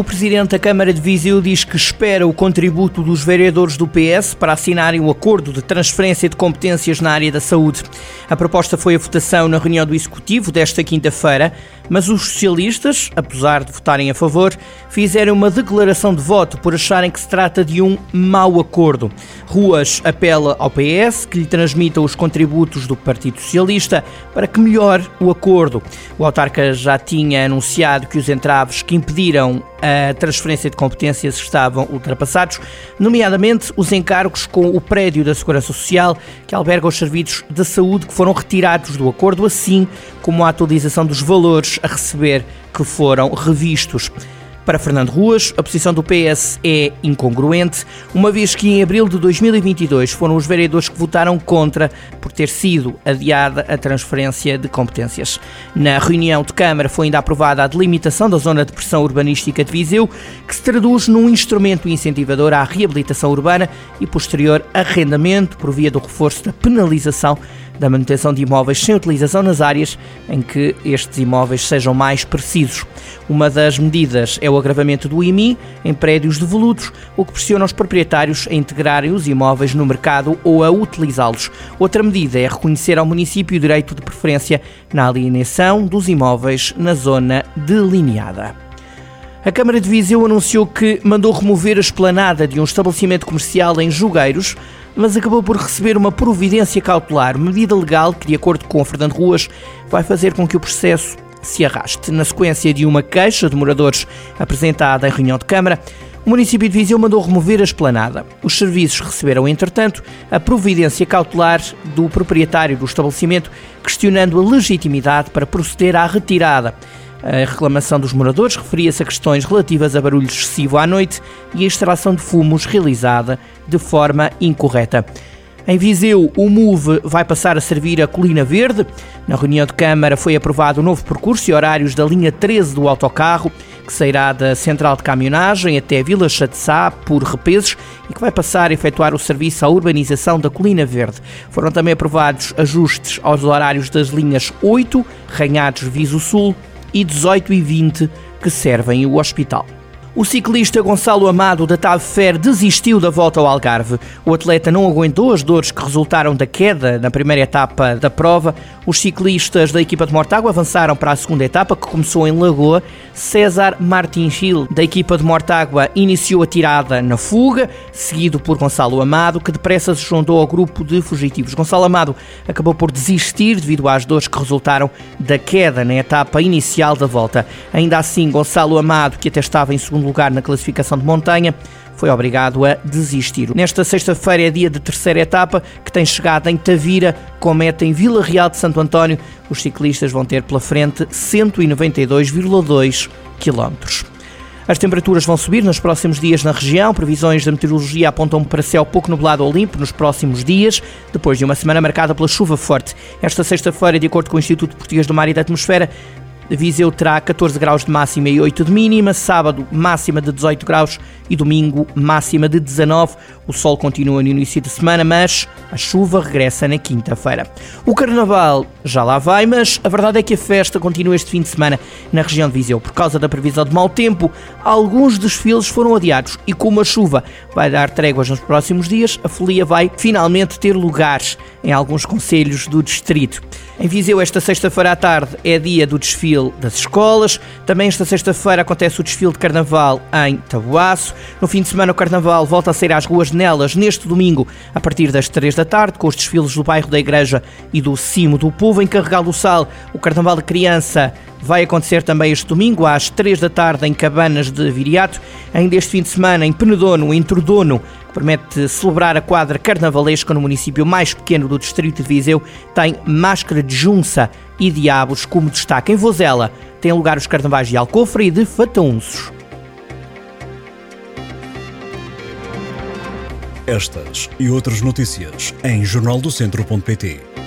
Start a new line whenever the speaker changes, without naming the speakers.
O presidente da Câmara de Viseu diz que espera o contributo dos vereadores do PS para assinarem o acordo de transferência de competências na área da saúde. A proposta foi a votação na reunião do Executivo desta quinta-feira, mas os socialistas, apesar de votarem a favor, fizeram uma declaração de voto por acharem que se trata de um mau acordo. Ruas apela ao PS que lhe transmita os contributos do Partido Socialista para que melhore o acordo. O autarca já tinha anunciado que os entraves que impediram a transferência de competências estavam ultrapassados, nomeadamente os encargos com o prédio da Segurança Social que alberga os serviços de saúde que foram retirados do acordo, assim como a atualização dos valores a receber que foram revistos. Para Fernando Ruas, a posição do PS é incongruente, uma vez que em abril de 2022 foram os vereadores que votaram contra por ter sido adiada a transferência de competências. Na reunião de Câmara foi ainda aprovada a delimitação da zona de pressão urbanística de Viseu, que se traduz num instrumento incentivador à reabilitação urbana e posterior arrendamento por via do reforço da penalização da manutenção de imóveis sem utilização nas áreas em que estes imóveis sejam mais precisos. Uma das medidas é o agravamento do IMI em prédios devolutos, o que pressiona os proprietários a integrarem os imóveis no mercado ou a utilizá-los. Outra medida é reconhecer ao município o direito de preferência na alienação dos imóveis na zona delineada. A Câmara de Viseu anunciou que mandou remover a esplanada de um estabelecimento comercial em Jogueiros mas acabou por receber uma providência cautelar, medida legal que, de acordo com Fernando Ruas, vai fazer com que o processo se arraste. Na sequência de uma queixa de moradores apresentada em reunião de Câmara, o município de Viseu mandou remover a esplanada. Os serviços receberam, entretanto, a providência cautelar do proprietário do estabelecimento, questionando a legitimidade para proceder à retirada. A reclamação dos moradores referia-se a questões relativas a barulho excessivo à noite e a extração de fumos realizada de forma incorreta. Em Viseu, o MOVE vai passar a servir a Colina Verde. Na reunião de Câmara foi aprovado o novo percurso e horários da linha 13 do autocarro, que sairá da central de caminhonagem até Vila Chatzá por repeses e que vai passar a efetuar o serviço à urbanização da Colina Verde. Foram também aprovados ajustes aos horários das linhas 8, Ranhados Viso Sul e 18 e 20 que servem o hospital. O ciclista Gonçalo Amado da TAV Fer desistiu da volta ao Algarve. O atleta não aguentou as dores que resultaram da queda na primeira etapa da prova. Os ciclistas da equipa de Mortágua avançaram para a segunda etapa, que começou em Lagoa. César Martins Gil, da equipa de Mortágua, iniciou a tirada na fuga, seguido por Gonçalo Amado, que depressa se juntou ao grupo de fugitivos. Gonçalo Amado acabou por desistir devido às dores que resultaram da queda na etapa inicial da volta. Ainda assim, Gonçalo Amado, que até estava em segundo segundo lugar na classificação de montanha, foi obrigado a desistir. Nesta sexta-feira é dia de terceira etapa, que tem chegado em Tavira, com meta em Vila Real de Santo António. Os ciclistas vão ter pela frente 192,2 km. As temperaturas vão subir nos próximos dias na região. Previsões da meteorologia apontam para céu pouco nublado ou limpo nos próximos dias, depois de uma semana marcada pela chuva forte. Esta sexta-feira, de acordo com o Instituto Português do Mar e da Atmosfera, Viseu terá 14 graus de máxima e 8 de mínima, sábado máxima de 18 graus e domingo máxima de 19. O sol continua no início de semana, mas a chuva regressa na quinta-feira. O carnaval já lá vai, mas a verdade é que a festa continua este fim de semana na região de Viseu. Por causa da previsão de mau tempo, alguns desfiles foram adiados e como a chuva vai dar tréguas nos próximos dias, a folia vai finalmente ter lugares em alguns conselhos do distrito. Em Viseu, esta sexta-feira à tarde é dia do desfile das escolas. Também esta sexta-feira acontece o desfile de carnaval em Tabuaço. No fim de semana, o carnaval volta a sair às ruas Nelas neste domingo, a partir das 3 da tarde, com os desfiles do bairro da Igreja e do Cimo do Povo. Em Carregal do Sal, o carnaval de criança vai acontecer também este domingo, às 3 da tarde, em Cabanas de Viriato. Ainda este fim de semana, em Penedono, em Tordono, que permite celebrar a quadra carnavalesca no município mais pequeno do distrito de Viseu, tem máscara de junça e diabos como destaque. Em Vozela tem lugar os carnavais de Alcofre e de Fataunços.
Estas e outras notícias em jornaldocentro.pt